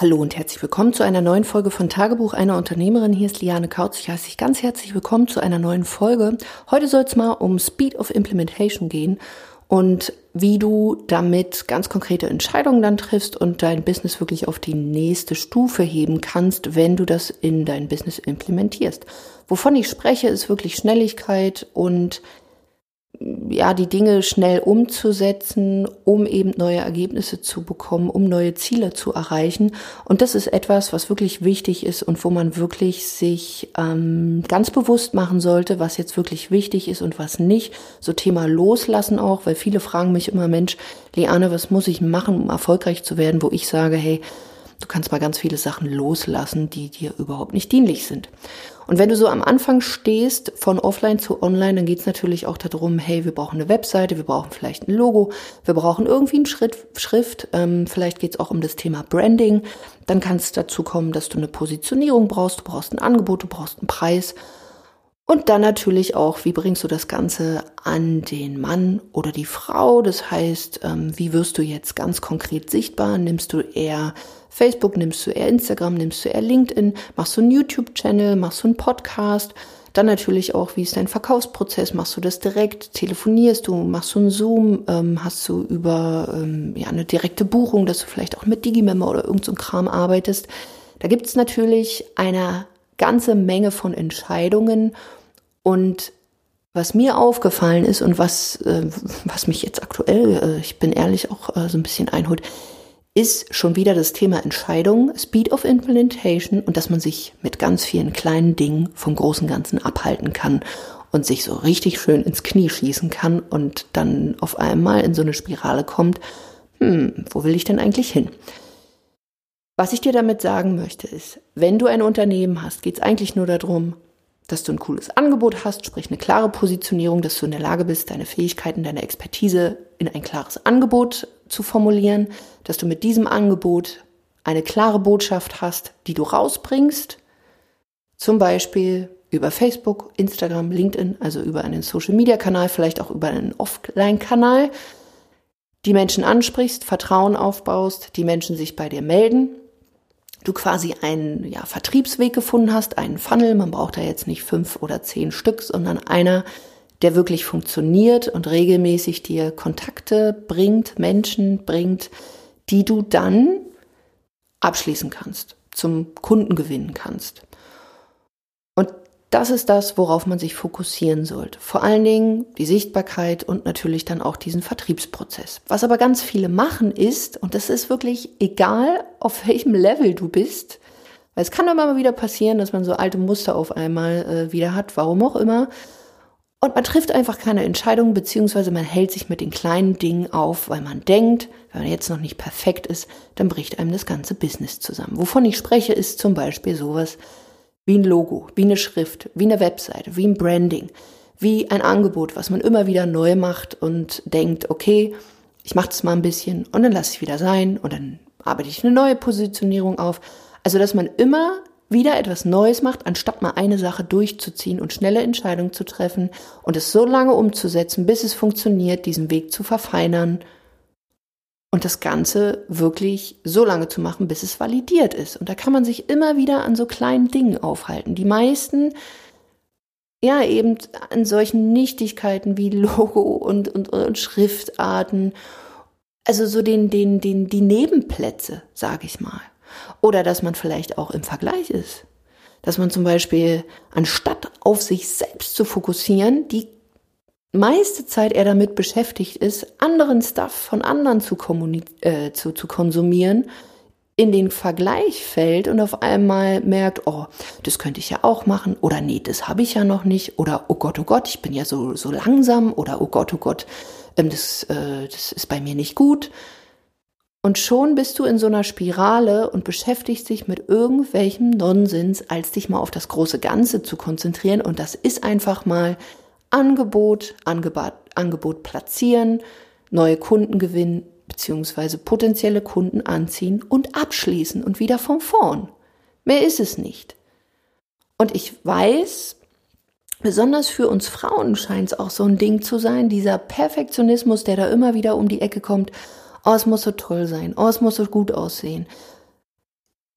Hallo und herzlich willkommen zu einer neuen Folge von Tagebuch einer Unternehmerin. Hier ist Liane Kautz. Ich heiße dich ganz herzlich willkommen zu einer neuen Folge. Heute soll es mal um Speed of Implementation gehen und wie du damit ganz konkrete Entscheidungen dann triffst und dein Business wirklich auf die nächste Stufe heben kannst, wenn du das in dein Business implementierst. Wovon ich spreche, ist wirklich Schnelligkeit und ja, die Dinge schnell umzusetzen, um eben neue Ergebnisse zu bekommen, um neue Ziele zu erreichen. Und das ist etwas, was wirklich wichtig ist und wo man wirklich sich ähm, ganz bewusst machen sollte, was jetzt wirklich wichtig ist und was nicht. So Thema Loslassen auch, weil viele fragen mich immer, Mensch, Liane, was muss ich machen, um erfolgreich zu werden, wo ich sage, hey, du kannst mal ganz viele Sachen loslassen, die dir überhaupt nicht dienlich sind. Und wenn du so am Anfang stehst, von offline zu online, dann geht es natürlich auch darum, hey, wir brauchen eine Webseite, wir brauchen vielleicht ein Logo, wir brauchen irgendwie eine Schritt, Schrift, ähm, vielleicht geht es auch um das Thema Branding. Dann kann es dazu kommen, dass du eine Positionierung brauchst, du brauchst ein Angebot, du brauchst einen Preis. Und dann natürlich auch, wie bringst du das Ganze an den Mann oder die Frau? Das heißt, ähm, wie wirst du jetzt ganz konkret sichtbar? Nimmst du eher Facebook, nimmst du eher Instagram, nimmst du eher LinkedIn, machst du einen YouTube-Channel, machst du einen Podcast, dann natürlich auch, wie ist dein Verkaufsprozess? Machst du das direkt? Telefonierst du? Machst du einen Zoom? Ähm, hast du über ähm, ja, eine direkte Buchung, dass du vielleicht auch mit Digimember oder irgend so Kram arbeitest? Da gibt es natürlich eine ganze Menge von Entscheidungen und was mir aufgefallen ist und was, äh, was mich jetzt aktuell, äh, ich bin ehrlich, auch äh, so ein bisschen einholt, ist schon wieder das Thema Entscheidung, Speed of Implementation und dass man sich mit ganz vielen kleinen Dingen vom großen Ganzen abhalten kann und sich so richtig schön ins Knie schießen kann und dann auf einmal in so eine Spirale kommt, hm, wo will ich denn eigentlich hin? Was ich dir damit sagen möchte ist, wenn du ein Unternehmen hast, geht es eigentlich nur darum, dass du ein cooles Angebot hast, sprich eine klare Positionierung, dass du in der Lage bist, deine Fähigkeiten, deine Expertise in ein klares Angebot zu formulieren, dass du mit diesem Angebot eine klare Botschaft hast, die du rausbringst, zum Beispiel über Facebook, Instagram, LinkedIn, also über einen Social-Media-Kanal, vielleicht auch über einen Offline-Kanal, die Menschen ansprichst, Vertrauen aufbaust, die Menschen sich bei dir melden du quasi einen ja, Vertriebsweg gefunden hast, einen Funnel. Man braucht da jetzt nicht fünf oder zehn Stück, sondern einer, der wirklich funktioniert und regelmäßig dir Kontakte bringt, Menschen bringt, die du dann abschließen kannst, zum Kunden gewinnen kannst. Das ist das, worauf man sich fokussieren sollte. Vor allen Dingen die Sichtbarkeit und natürlich dann auch diesen Vertriebsprozess. Was aber ganz viele machen ist, und das ist wirklich egal, auf welchem Level du bist, weil es kann immer mal wieder passieren, dass man so alte Muster auf einmal äh, wieder hat, warum auch immer. Und man trifft einfach keine Entscheidung, beziehungsweise man hält sich mit den kleinen Dingen auf, weil man denkt, wenn man jetzt noch nicht perfekt ist, dann bricht einem das ganze Business zusammen. Wovon ich spreche, ist zum Beispiel sowas wie ein Logo, wie eine Schrift, wie eine Webseite, wie ein Branding, wie ein Angebot, was man immer wieder neu macht und denkt, okay, ich mache das mal ein bisschen und dann lasse ich wieder sein und dann arbeite ich eine neue Positionierung auf. Also, dass man immer wieder etwas Neues macht, anstatt mal eine Sache durchzuziehen und schnelle Entscheidungen zu treffen und es so lange umzusetzen, bis es funktioniert, diesen Weg zu verfeinern und das Ganze wirklich so lange zu machen, bis es validiert ist. Und da kann man sich immer wieder an so kleinen Dingen aufhalten. Die meisten, ja, eben an solchen Nichtigkeiten wie Logo und, und, und Schriftarten. Also so den, den, den, die Nebenplätze, sage ich mal. Oder dass man vielleicht auch im Vergleich ist. Dass man zum Beispiel, anstatt auf sich selbst zu fokussieren, die meiste Zeit er damit beschäftigt ist, anderen Stuff von anderen zu, äh, zu, zu konsumieren, in den Vergleich fällt und auf einmal merkt, oh, das könnte ich ja auch machen oder nee, das habe ich ja noch nicht oder oh Gott, oh Gott, ich bin ja so, so langsam oder oh Gott, oh Gott, ähm, das, äh, das ist bei mir nicht gut. Und schon bist du in so einer Spirale und beschäftigst dich mit irgendwelchem Nonsens, als dich mal auf das große Ganze zu konzentrieren. Und das ist einfach mal Angebot, Angebot, Angebot platzieren, neue Kunden gewinnen bzw. potenzielle Kunden anziehen und abschließen und wieder von vorn. Mehr ist es nicht. Und ich weiß, besonders für uns Frauen scheint es auch so ein Ding zu sein, dieser Perfektionismus, der da immer wieder um die Ecke kommt. Oh, es muss so toll sein. Oh, es muss so gut aussehen.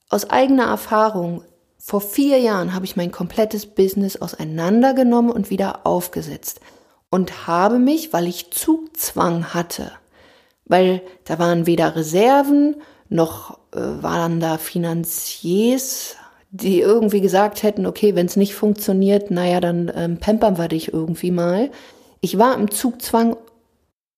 aus eigener Erfahrung, vor vier Jahren habe ich mein komplettes Business auseinandergenommen und wieder aufgesetzt und habe mich, weil ich Zugzwang hatte, weil da waren weder Reserven noch äh, waren da Finanziers, die irgendwie gesagt hätten, okay, wenn es nicht funktioniert, naja, dann ähm, pampern wir dich irgendwie mal. Ich war im Zugzwang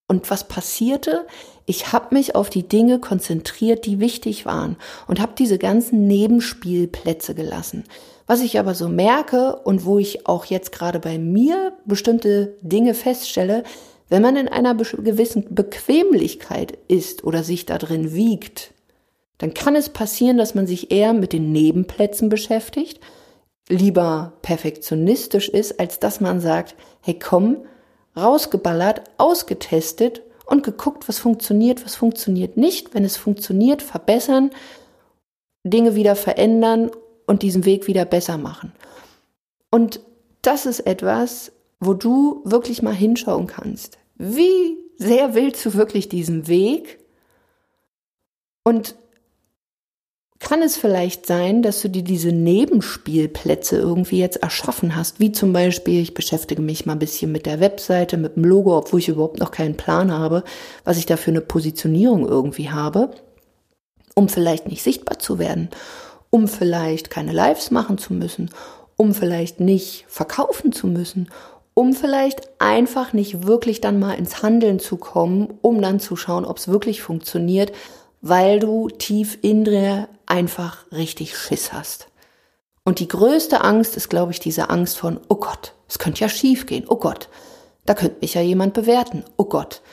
und was passierte? Ich habe mich auf die Dinge konzentriert, die wichtig waren und habe diese ganzen Nebenspielplätze gelassen. Was ich aber so merke und wo ich auch jetzt gerade bei mir bestimmte Dinge feststelle, wenn man in einer gewissen Bequemlichkeit ist oder sich da drin wiegt, dann kann es passieren, dass man sich eher mit den Nebenplätzen beschäftigt, lieber perfektionistisch ist, als dass man sagt, hey komm, rausgeballert, ausgetestet und geguckt, was funktioniert, was funktioniert nicht. Wenn es funktioniert, verbessern, Dinge wieder verändern und diesen Weg wieder besser machen. Und das ist etwas, wo du wirklich mal hinschauen kannst. Wie sehr willst du wirklich diesen Weg? Und kann es vielleicht sein, dass du dir diese Nebenspielplätze irgendwie jetzt erschaffen hast, wie zum Beispiel, ich beschäftige mich mal ein bisschen mit der Webseite, mit dem Logo, obwohl ich überhaupt noch keinen Plan habe, was ich da für eine Positionierung irgendwie habe, um vielleicht nicht sichtbar zu werden, um vielleicht keine Lives machen zu müssen, um vielleicht nicht verkaufen zu müssen, um vielleicht einfach nicht wirklich dann mal ins Handeln zu kommen, um dann zu schauen, ob es wirklich funktioniert, weil du tief in dir einfach richtig Schiss hast. Und die größte Angst ist, glaube ich, diese Angst von, oh Gott, es könnte ja schief gehen, oh Gott, da könnte mich ja jemand bewerten, oh Gott.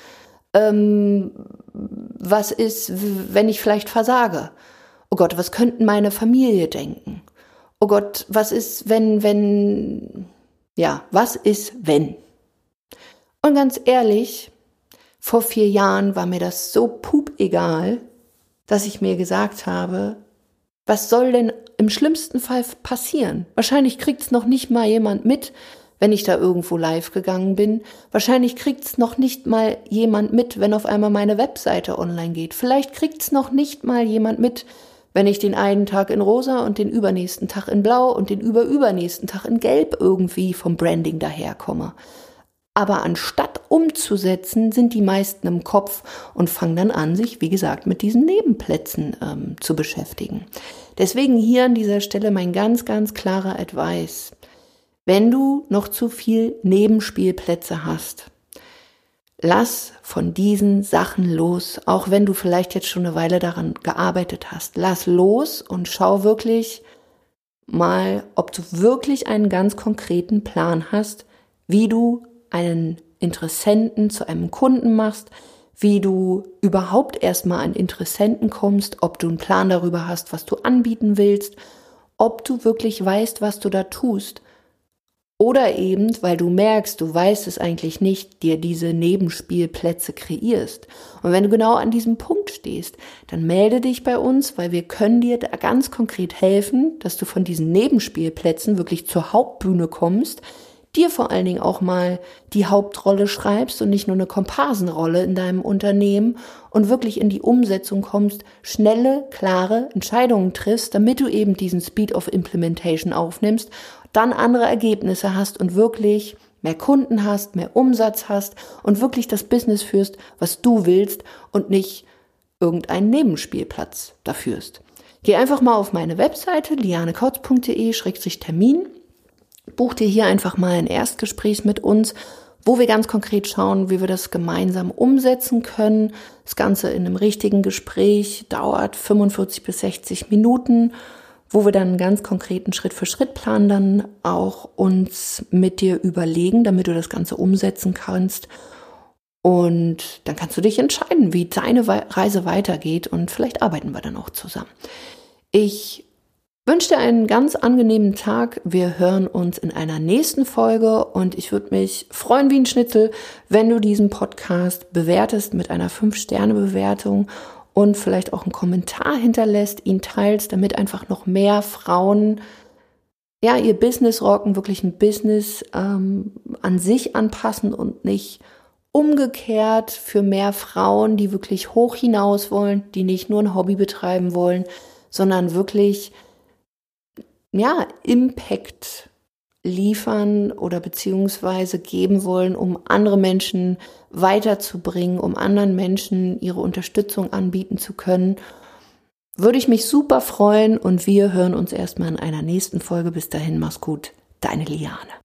Ähm, was ist, wenn ich vielleicht versage? Oh Gott, was könnten meine Familie denken? Oh Gott, was ist, wenn, wenn, ja, was ist, wenn? Und ganz ehrlich, vor vier Jahren war mir das so pup egal, dass ich mir gesagt habe, was soll denn im schlimmsten Fall passieren? Wahrscheinlich kriegt's noch nicht mal jemand mit, wenn ich da irgendwo live gegangen bin. Wahrscheinlich kriegt's noch nicht mal jemand mit, wenn auf einmal meine Webseite online geht. Vielleicht kriegt's noch nicht mal jemand mit, wenn ich den einen Tag in rosa und den übernächsten Tag in blau und den überübernächsten Tag in gelb irgendwie vom Branding daherkomme. Aber anstatt umzusetzen, sind die meisten im Kopf und fangen dann an, sich, wie gesagt, mit diesen Nebenplätzen ähm, zu beschäftigen. Deswegen hier an dieser Stelle mein ganz, ganz klarer Advice. Wenn du noch zu viel Nebenspielplätze hast, lass von diesen Sachen los, auch wenn du vielleicht jetzt schon eine Weile daran gearbeitet hast. Lass los und schau wirklich mal, ob du wirklich einen ganz konkreten Plan hast, wie du einen Interessenten zu einem Kunden machst, wie du überhaupt erstmal an Interessenten kommst, ob du einen Plan darüber hast, was du anbieten willst, ob du wirklich weißt, was du da tust. Oder eben, weil du merkst, du weißt es eigentlich nicht, dir diese Nebenspielplätze kreierst. Und wenn du genau an diesem Punkt stehst, dann melde dich bei uns, weil wir können dir da ganz konkret helfen, dass du von diesen Nebenspielplätzen wirklich zur Hauptbühne kommst, dir vor allen Dingen auch mal die Hauptrolle schreibst und nicht nur eine Komparsenrolle in deinem Unternehmen und wirklich in die Umsetzung kommst, schnelle, klare Entscheidungen triffst, damit du eben diesen Speed of Implementation aufnimmst, dann andere Ergebnisse hast und wirklich mehr Kunden hast, mehr Umsatz hast und wirklich das Business führst, was du willst und nicht irgendeinen Nebenspielplatz da führst. Geh einfach mal auf meine Webseite lianekautz.de-termin buch dir hier einfach mal ein Erstgespräch mit uns, wo wir ganz konkret schauen, wie wir das gemeinsam umsetzen können. Das Ganze in einem richtigen Gespräch dauert 45 bis 60 Minuten, wo wir dann einen ganz konkreten Schritt-für-Schritt-Plan dann auch uns mit dir überlegen, damit du das Ganze umsetzen kannst. Und dann kannst du dich entscheiden, wie deine Reise weitergeht und vielleicht arbeiten wir dann auch zusammen. Ich wünsche dir einen ganz angenehmen Tag. Wir hören uns in einer nächsten Folge und ich würde mich freuen wie ein Schnitzel, wenn du diesen Podcast bewertest mit einer 5-Sterne-Bewertung und vielleicht auch einen Kommentar hinterlässt, ihn teilst, damit einfach noch mehr Frauen ja ihr Business rocken, wirklich ein Business ähm, an sich anpassen und nicht umgekehrt für mehr Frauen, die wirklich hoch hinaus wollen, die nicht nur ein Hobby betreiben wollen, sondern wirklich, ja, Impact liefern oder beziehungsweise geben wollen, um andere Menschen weiterzubringen, um anderen Menschen ihre Unterstützung anbieten zu können. Würde ich mich super freuen und wir hören uns erstmal in einer nächsten Folge. Bis dahin, mach's gut. Deine Liane.